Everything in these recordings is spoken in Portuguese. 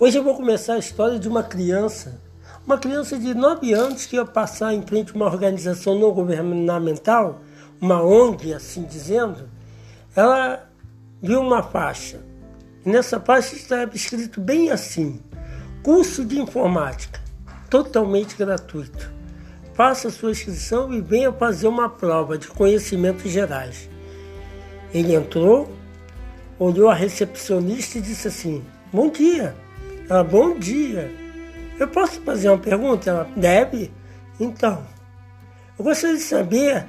Hoje eu vou começar a história de uma criança, uma criança de 9 anos que ia passar em frente a uma organização não governamental, uma ONG, assim dizendo. Ela viu uma faixa. Nessa faixa estava escrito bem assim: curso de informática, totalmente gratuito. Faça sua inscrição e venha fazer uma prova de conhecimentos gerais. Ele entrou, olhou a recepcionista e disse assim: Bom dia. Ela, bom dia. Eu posso fazer uma pergunta? Ela, deve. Então, eu gostaria de saber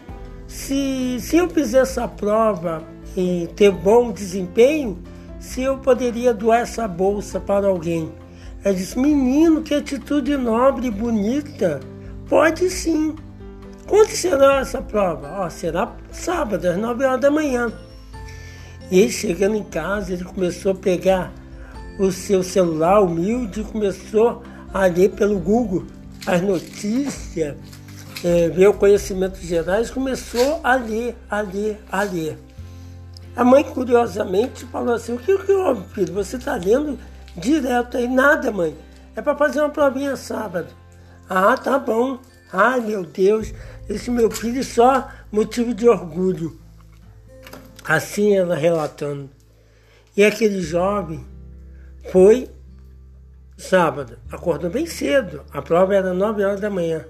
se, se eu fizer essa prova e ter bom desempenho, se eu poderia doar essa bolsa para alguém. Ela disse, menino, que atitude nobre e bonita. Pode sim. Quando será essa prova? Será sábado, às 9 horas da manhã. E ele chegando em casa, ele começou a pegar o seu celular humilde começou a ler pelo Google as notícias, é, ver conhecimentos gerais, começou a ler, a ler, a ler. A mãe, curiosamente, falou assim: O que, que houve, filho? Você está lendo direto aí? Nada, mãe. É para fazer uma provinha sábado. Ah, tá bom. Ai, meu Deus, esse meu filho só motivo de orgulho. Assim ela relatando. E aquele jovem foi sábado, acordou bem cedo. A prova era 9 horas da manhã.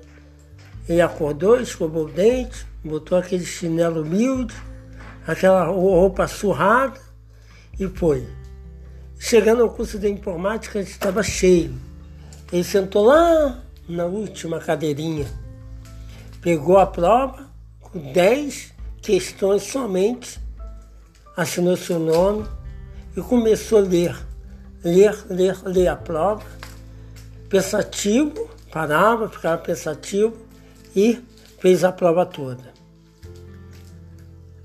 Ele acordou, escovou o dente, botou aquele chinelo humilde, aquela roupa surrada e foi. Chegando ao curso de informática, estava cheio. Ele sentou lá na última cadeirinha. Pegou a prova com 10 questões somente, assinou seu nome e começou a ler, ler, ler, ler a prova. Pensativo, parava, ficava pensativo e fez a prova toda.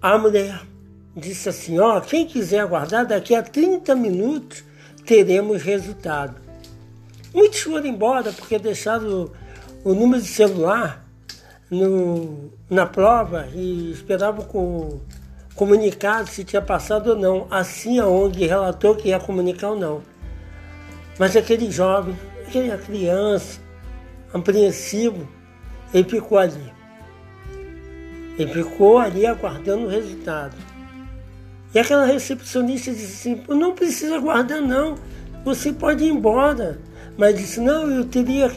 A mulher disse assim: Ó, quem quiser aguardar, daqui a 30 minutos teremos resultado. Muitos foram embora porque deixaram o, o número de celular no, na prova e esperavam com, comunicar se tinha passado ou não. Assim a ONG relatou que ia comunicar ou não. Mas aquele jovem, aquela criança, apreensivo, ele ficou ali. Ele ficou ali aguardando o resultado. E aquela recepcionista disse assim, não precisa aguardar não, você pode ir embora. Mas disse, não, eu teria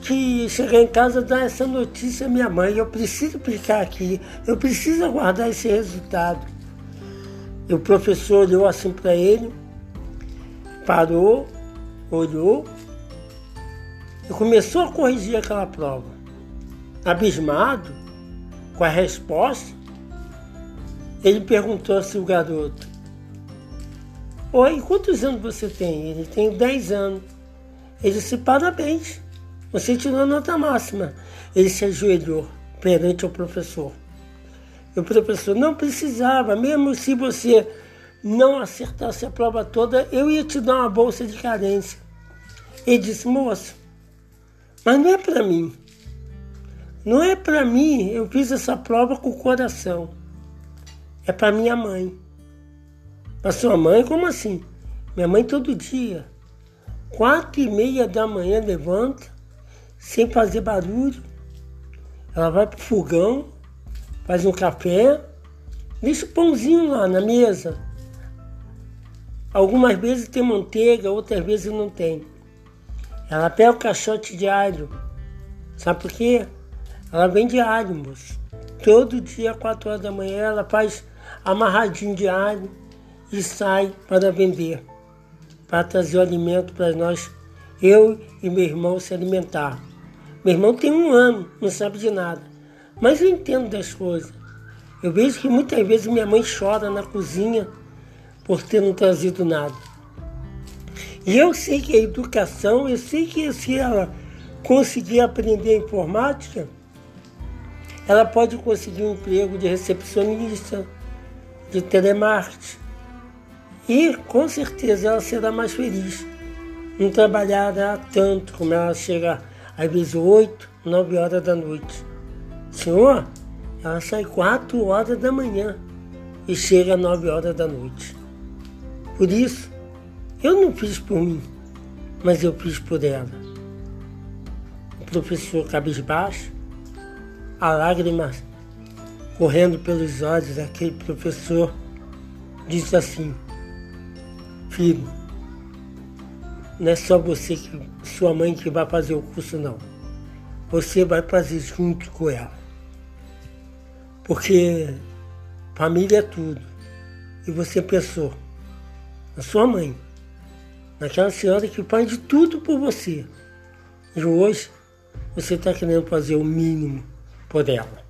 que chegar em casa dar essa notícia à minha mãe. Eu preciso ficar aqui, eu preciso aguardar esse resultado. E o professor olhou assim para ele, parou, olhou e começou a corrigir aquela prova. Abismado com a resposta, ele perguntou assim o garoto: Oi, quantos anos você tem? Ele tem 10 anos. Ele disse: Parabéns, você tirou nota máxima. Ele se ajoelhou perante o professor. E o professor não precisava, mesmo se você não acertasse a prova toda, eu ia te dar uma bolsa de carência. Ele disse: Moço, mas não é para mim. Não é para mim, eu fiz essa prova com o coração. É para minha mãe. Para sua mãe, como assim? Minha mãe todo dia Quatro e meia da manhã levanta, sem fazer barulho. Ela vai pro fogão, faz um café, deixa o pãozinho lá na mesa. Algumas vezes tem manteiga, outras vezes não tem. Ela pega o caixote de alho. Sabe por quê? Ela vende alho, moço. Todo dia, quatro horas da manhã, ela faz amarradinho de alho e sai para vender para trazer o alimento para nós, eu e meu irmão se alimentar. Meu irmão tem um ano, não sabe de nada, mas eu entendo das coisas. Eu vejo que muitas vezes minha mãe chora na cozinha por ter não trazido nada. E eu sei que a educação, eu sei que se ela conseguir aprender informática, ela pode conseguir um emprego de recepcionista, de telemarketing, e com certeza ela será mais feliz. Não trabalhará tanto como ela chega às vezes 8, 9 horas da noite. Senhor, ela sai 4 horas da manhã e chega às 9 horas da noite. Por isso, eu não fiz por mim. mas eu fiz por ela. O professor cabisbaixo, a lágrima correndo pelos olhos daquele professor, disse assim: Filho, não é só você que sua mãe que vai fazer o curso não. Você vai fazer junto com ela. Porque família é tudo. E você pensou na sua mãe, naquela senhora que faz de tudo por você. E hoje você está querendo fazer o mínimo por ela.